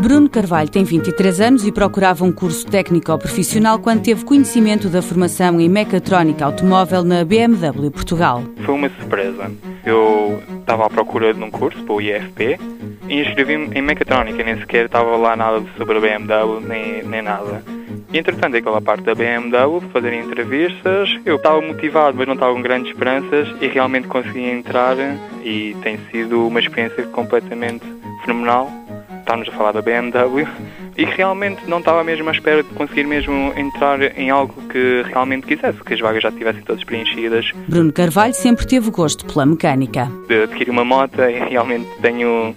Bruno Carvalho tem 23 anos e procurava um curso técnico ou profissional quando teve conhecimento da formação em mecatrónica automóvel na BMW Portugal. Foi uma surpresa. Eu estava à procura de um curso para o IFP e inscrevi-me em mecatrónica, nem sequer estava lá nada sobre a BMW, nem, nem nada. E entretanto, aquela parte da BMW, fazer entrevistas, eu estava motivado, mas não estava com grandes esperanças e realmente consegui entrar e tem sido uma experiência completamente fenomenal. Estávamos a falar da BMW e realmente não estava mesmo à espera de conseguir mesmo entrar em algo que realmente quisesse, que as vagas já estivessem todas preenchidas. Bruno Carvalho sempre teve gosto pela mecânica. De adquirir uma moto e realmente tenho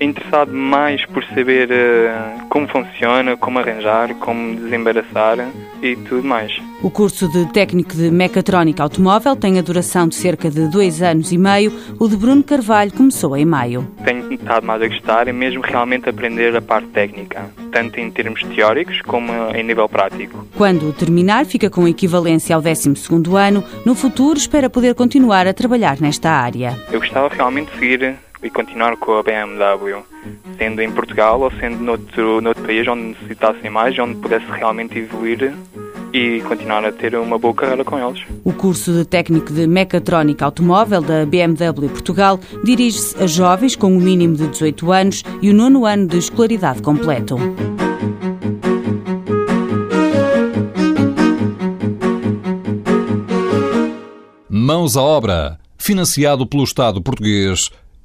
interessado mais por saber uh, como funciona, como arranjar, como desembaraçar e tudo mais. O curso de técnico de mecatrónica automóvel tem a duração de cerca de dois anos e meio. O de Bruno Carvalho começou em maio. Tenho estado mais a gostar e mesmo realmente aprender a parte técnica, tanto em termos teóricos como em nível prático. Quando terminar, fica com equivalência ao 12 ano. No futuro, espera poder continuar a trabalhar nesta área. Eu gostava realmente de seguir e continuar com a BMW, sendo em Portugal ou sendo noutro, noutro país onde necessitassem mais, onde pudesse realmente evoluir e continuar a ter uma boa carreira com eles. O curso de técnico de mecatrónica automóvel da BMW Portugal dirige-se a jovens com o um mínimo de 18 anos e o nono ano de escolaridade completo. Mãos à obra, financiado pelo Estado português